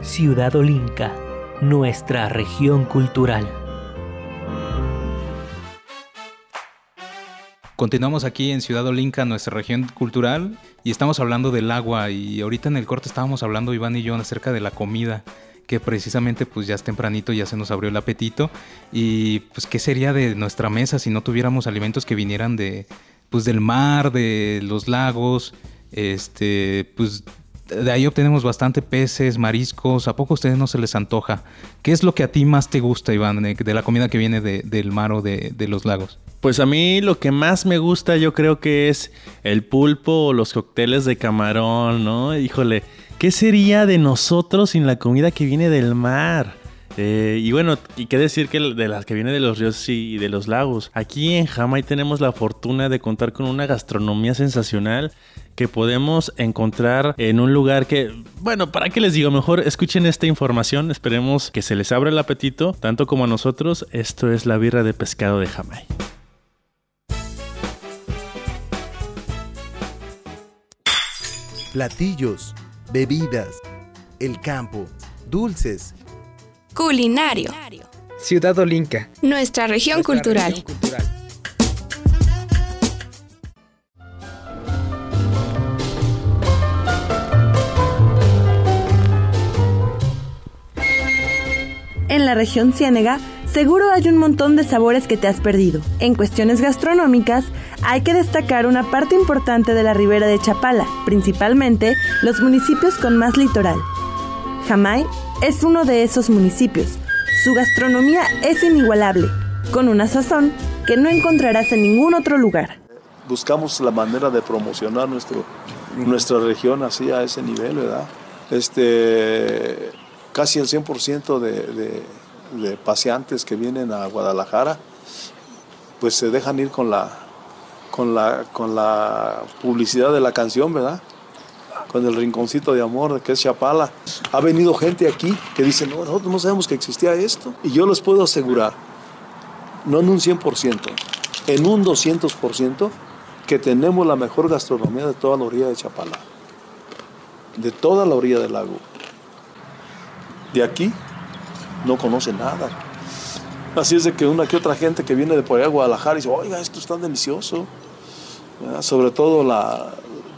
Ciudad Olinca, nuestra región cultural. Continuamos aquí en Ciudad Olinca, nuestra región cultural, y estamos hablando del agua. Y ahorita en el corte estábamos hablando, Iván y yo, acerca de la comida, que precisamente pues ya es tempranito, ya se nos abrió el apetito. Y pues, ¿qué sería de nuestra mesa si no tuviéramos alimentos que vinieran de, pues, del mar, de los lagos? Este, pues de ahí obtenemos bastante peces, mariscos. ¿A poco a ustedes no se les antoja? ¿Qué es lo que a ti más te gusta, Iván, de, la comida que viene de- del mar o de, de los lagos? Pues a mí lo que más me gusta yo creo que es el pulpo o los cócteles de camarón, ¿no? Híjole, ¿qué sería de nosotros sin la comida que viene del mar? Eh, y bueno, y qué decir que de las que viene de los ríos y de los lagos. Aquí en Jamai tenemos la fortuna de contar con una gastronomía sensacional que podemos encontrar en un lugar que, bueno, ¿para qué les digo? Mejor escuchen esta información, esperemos que se les abra el apetito, tanto como a nosotros. Esto es la birra de pescado de Jamai. Platillos, bebidas, el campo, dulces. Culinario. Ciudad Olinca. Nuestra región cultural. En la región Ciénega, seguro hay un montón de sabores que te has perdido. En cuestiones gastronómicas, hay que destacar una parte importante de la ribera de Chapala, principalmente los municipios con más litoral. Jamay es uno de esos municipios. Su gastronomía es inigualable, con una sazón que no encontrarás en ningún otro lugar. buscamos la manera de promocionar nuestro, nuestra región así a ese nivel, ¿verdad? Este, casi el 100% de, de, de paseantes que vienen a Guadalajara, pues se dejan ir con la, con la, con la publicidad de la canción, ¿verdad? Con el rinconcito de amor que es Chapala. Ha venido gente aquí que dice, no, nosotros no sabemos que existía esto. Y yo les puedo asegurar, no en un 100%, en un 200%, que tenemos la mejor gastronomía de toda la orilla de Chapala. De toda la orilla del lago. De aquí no conoce nada. Así es de que una que otra gente que viene de por allá a Guadalajara dice, oiga, esto es tan delicioso. ¿verdad? Sobre todo la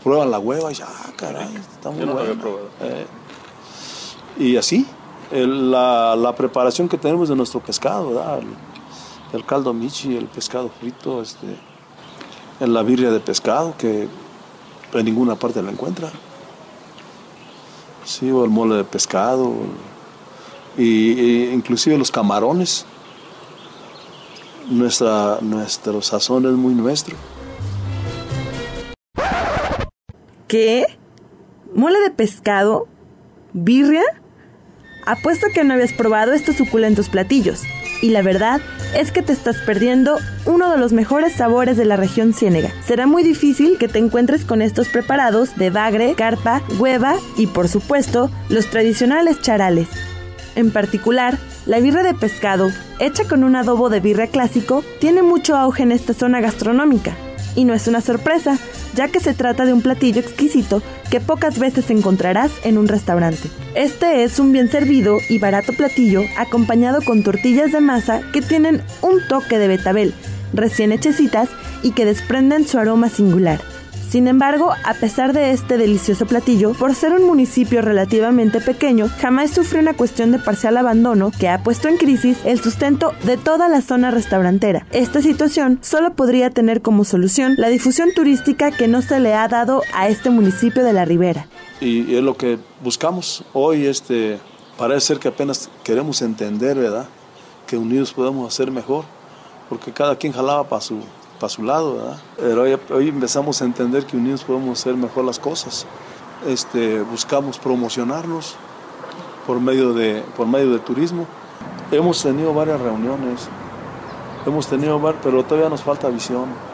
prueban la hueva y dicen, ah, caray, está muy Yo no lo había buena". probado. Eh, y así, el- la, la preparación que tenemos de nuestro pescado, ¿verdad? El, el caldo michi, el pescado frito, este, en la birria de pescado, que en ninguna parte la encuentra. Sí, o el mole de pescado, y, y inclusive los camarones. Nuestra, nuestro sazón es muy nuestro. ¿Qué? ¿Mole de pescado? ¿Birria? Apuesto que no habías probado estos suculentos platillos. Y la verdad es que te estás perdiendo uno de los mejores sabores de la región ciénega. Será muy difícil que te encuentres con estos preparados de bagre, carpa, hueva y por supuesto los tradicionales charales. En particular, la birra de pescado, hecha con un adobo de birria clásico, tiene mucho auge en esta zona gastronómica. Y no es una sorpresa, ya que se trata de un platillo exquisito que pocas veces encontrarás en un restaurante. Este es un bien servido y barato platillo acompañado con tortillas de masa que tienen un toque de betabel, recién hechecitas y que desprenden su aroma singular. Sin embargo, a pesar de este delicioso platillo, por ser un municipio relativamente pequeño, jamás sufre una cuestión de parcial abandono que ha puesto en crisis el sustento de toda la zona restaurantera. Esta situación solo podría tener como solución la difusión turística que no se le ha dado a este municipio de la Ribera. Y, es lo que buscamos hoy. Este, parece ser que apenas queremos entender, ¿verdad? Que unidos podemos hacer mejor, porque cada quien jalaba para su, para su lado, ¿verdad? Pero hoy, hoy empezamos a entender que unidos podemos hacer mejor las cosas. Este, buscamos promocionarnos por medio, de, por medio de turismo. Hemos tenido varias reuniones, hemos tenido, pero todavía nos falta visión.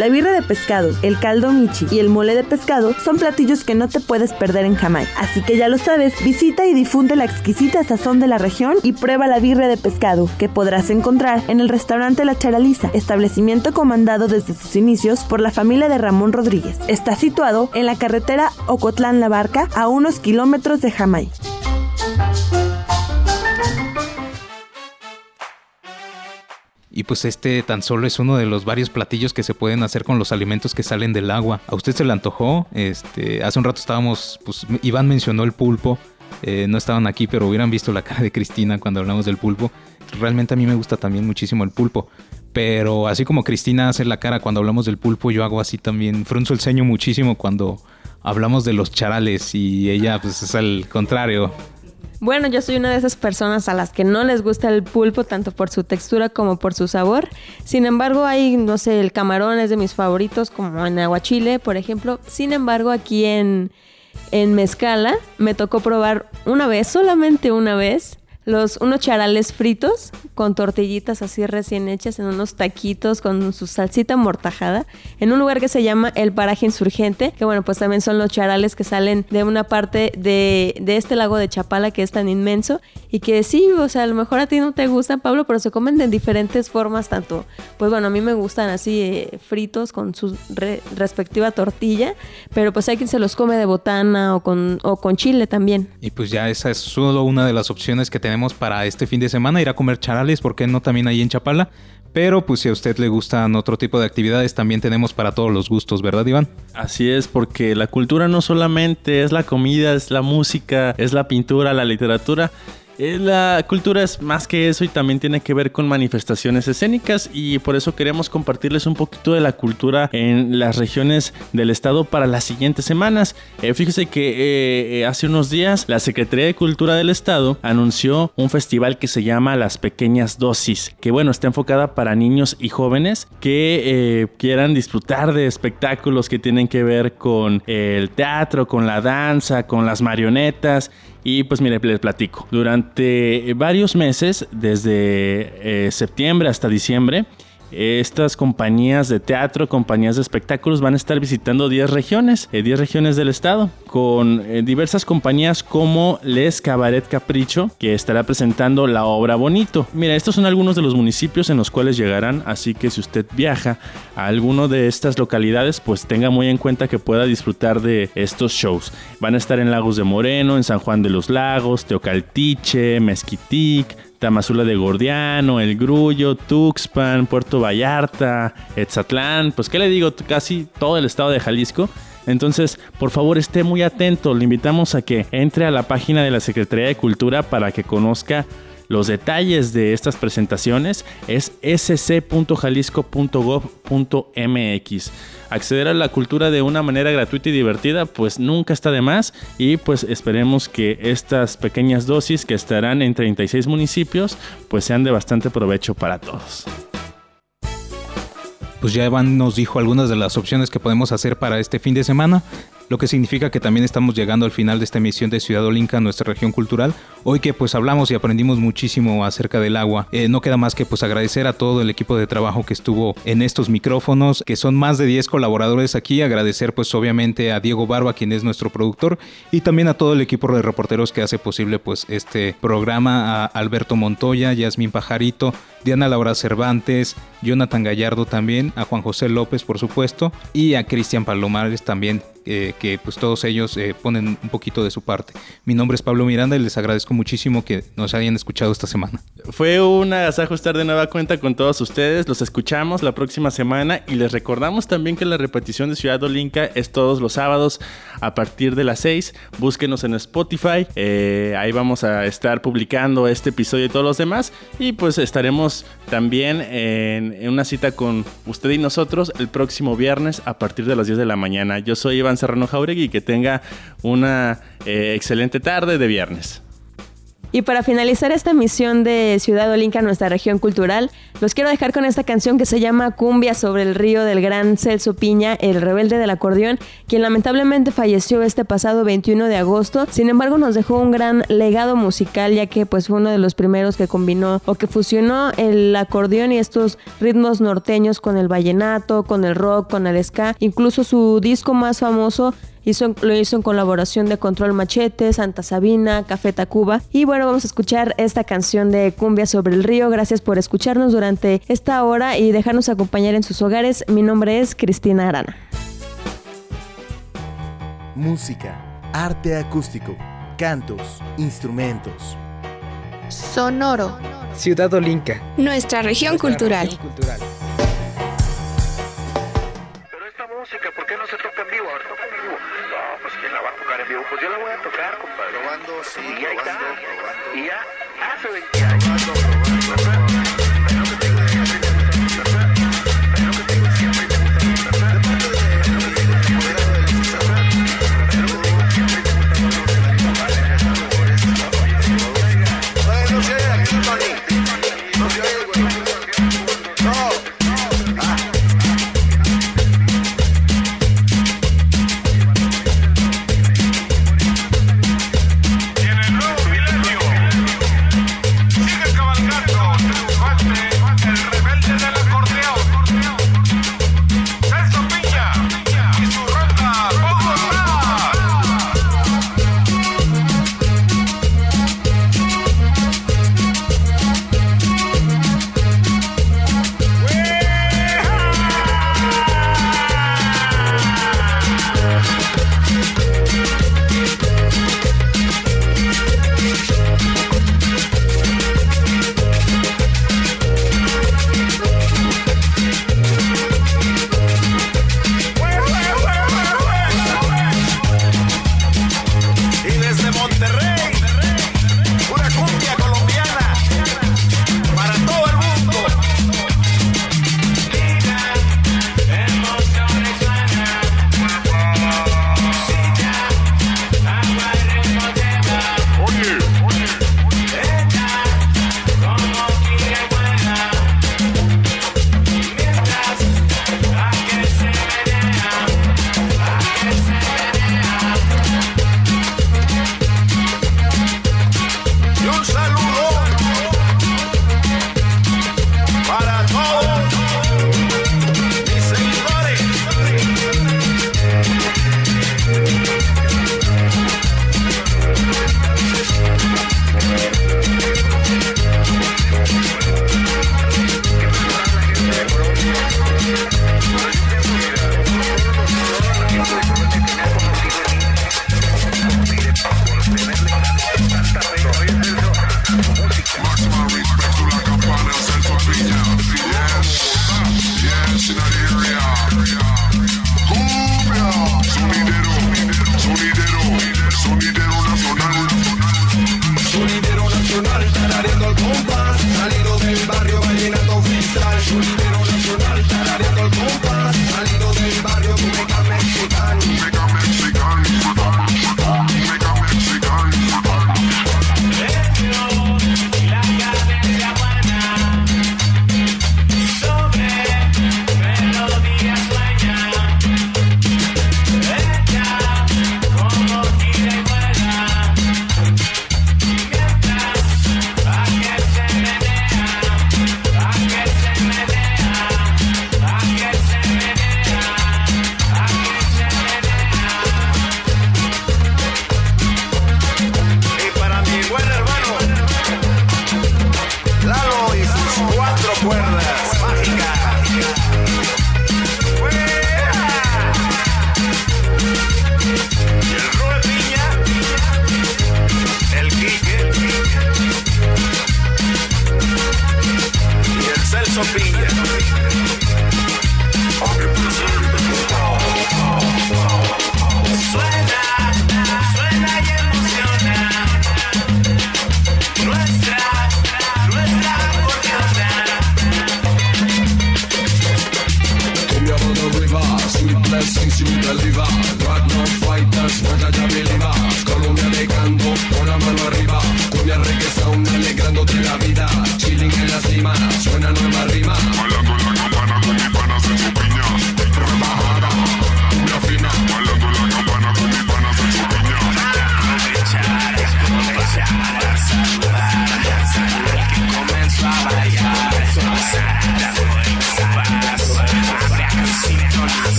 La birra de pescado, el caldo michi y el mole de pescado son platillos que no te puedes perder en Jamay. Así que ya lo sabes, visita y difunde la exquisita sazón de la región y prueba la birra de pescado, que podrás encontrar en el restaurante La Charaliza, establecimiento comandado desde sus inicios por la familia de Ramón Rodríguez. Está situado en la carretera Ocotlán-La Barca, a unos kilómetros de Jamay. Y pues este tan solo es uno de los varios platillos que se pueden hacer con los alimentos que salen del agua. ¿A usted se le antojó? Este, hace un rato estábamos, pues Iván mencionó el pulpo. Eh, no estaban aquí, pero hubieran visto la [laughs] cara de Cristina cuando hablamos del pulpo. Realmente a mí me gusta también muchísimo el pulpo. Pero así como Cristina hace la cara cuando hablamos del pulpo, yo hago así también. Frunzo el ceño muchísimo cuando hablamos de los charales y ella pues es al contrario. Bueno, yo soy una de esas personas a las que no les gusta el pulpo tanto por su textura como por su sabor. Sin embargo, hay, no sé, el camarón es de mis favoritos, como en aguachile, por ejemplo. Sin embargo, aquí en, en Mezcala me tocó probar una vez, solamente una vez, los, unos charales fritos con tortillitas así recién hechas en unos taquitos con su salsita mortajada en un lugar que se llama El Paraje Insurgente, que bueno, pues también son los charales que salen de una parte de, de este lago de Chapala que es tan inmenso y que sí, o sea, a lo mejor a ti no te gustan, Pablo, pero se comen de diferentes formas, tanto, pues bueno, a mí me gustan así eh, fritos con su re- respectiva tortilla, pero pues hay quien se los come de botana o con, o con chile también. Y pues ya esa es solo una de las opciones que tenemos para este fin de semana, ir a comer charales, ¿por qué no también ahí en Chapala? Pero pues si a usted le gustan otro tipo de actividades, también tenemos para todos los gustos, ¿verdad Iván? Así es, porque la cultura no solamente es la comida, es la música, es la pintura, la literatura. Eh, La cultura es más que eso y también tiene que ver con manifestaciones escénicas y por eso queremos compartirles un poquito de la cultura en las regiones del estado para las siguientes semanas. Eh, fíjese que eh, eh, hace unos días la Secretaría de Cultura del estado anunció un festival que se llama Las Pequeñas Dosis, que bueno, está enfocada para niños y jóvenes que quieran disfrutar de espectáculos que tienen que ver con el teatro, con la danza, con las marionetas. Y pues mire, les platico. Durante varios meses, desde eh, septiembre hasta diciembre, estas compañías de teatro, compañías de espectáculos van a estar visitando 10 regiones, eh, 10 regiones del estado, con eh, diversas compañías como Les Cabaret Capricho, que estará presentando la obra Bonito. Mira, estos son algunos de los municipios en los cuales llegarán, así que si usted viaja a alguno de estas localidades, pues tenga muy en cuenta que pueda disfrutar de estos shows. Van a estar en Lagos de Moreno, en San Juan de los Lagos, Teocaltiche, Mezquitic, Tamazula de Gordiano, El Grullo, Tuxpan, Puerto Vallarta, Etzatlán, pues qué le digo, casi todo el estado de Jalisco. Entonces, por favor, esté muy atento. Le invitamos a que entre a la página de la Secretaría de Cultura para que conozca los detalles de estas presentaciones. Es sc.jalisco.gov.mx. Acceder a la cultura de una manera gratuita y divertida, pues nunca está de más. Y pues esperemos que estas pequeñas dosis que estarán en 36 municipios, pues sean de bastante provecho para todos. Pues ya Iván nos dijo algunas de las opciones que podemos hacer para este fin de semana, lo que significa que también estamos llegando al final de esta emisión de Ciudad Olinca, nuestra región cultural. Hoy que pues hablamos y aprendimos muchísimo acerca del agua, eh, no queda más que pues agradecer a todo el equipo de trabajo que estuvo en estos micrófonos, que son más de 10 colaboradores aquí, agradecer pues obviamente a Diego Barba, quien es nuestro productor, y también a todo el equipo de reporteros que hace posible pues este programa, a Alberto Montoya, Yasmín Pajarito, Diana Laura Cervantes, Jonathan Gallardo también, a Juan José López por supuesto, y a Cristian Palomares también, eh, que pues todos ellos eh, ponen un poquito de su parte. Mi nombre es Pablo Miranda y les agradezco muchísimo que nos hayan escuchado esta semana. Fue un agasajo estar de nueva cuenta con todos ustedes. Los escuchamos la próxima semana y les recordamos también que la repetición de Ciudad Olinca es todos los sábados a partir de las 6. Búsquenos en Spotify. eh, ahí vamos a estar publicando este episodio y todos los demás. Y pues estaremos también en, en una cita con usted y nosotros el próximo viernes a partir de las 10 de la mañana. Yo soy Iván Serrano Jauregui y que tenga una eh, excelente tarde de viernes. Y para finalizar esta misión de Ciudad Olinca, nuestra región cultural, los quiero dejar con esta canción que se llama Cumbia sobre el río del gran Celso Piña, el rebelde del acordeón, quien lamentablemente falleció este pasado 21 de agosto. Sin embargo, nos dejó un gran legado musical, ya que pues fue uno de los primeros que combinó o que fusionó el acordeón y estos ritmos norteños con el vallenato, con el rock, con el ska. Incluso su disco más famoso Hizo, lo hizo en colaboración de Control Machete, Santa Sabina, Café Tacuba. Y bueno, vamos a escuchar esta canción de Cumbia sobre el río. Gracias por escucharnos durante esta hora y dejarnos acompañar en sus hogares. Mi nombre es Cristina Arana. Música, arte acústico, cantos, instrumentos. Sonoro. Ciudad Olinca. Nuestra región cultural. música, ¿por qué no se toca Pues yo la voy a tocar, compadre. Probando, sí, y ahí está. Y ya hace 20 años.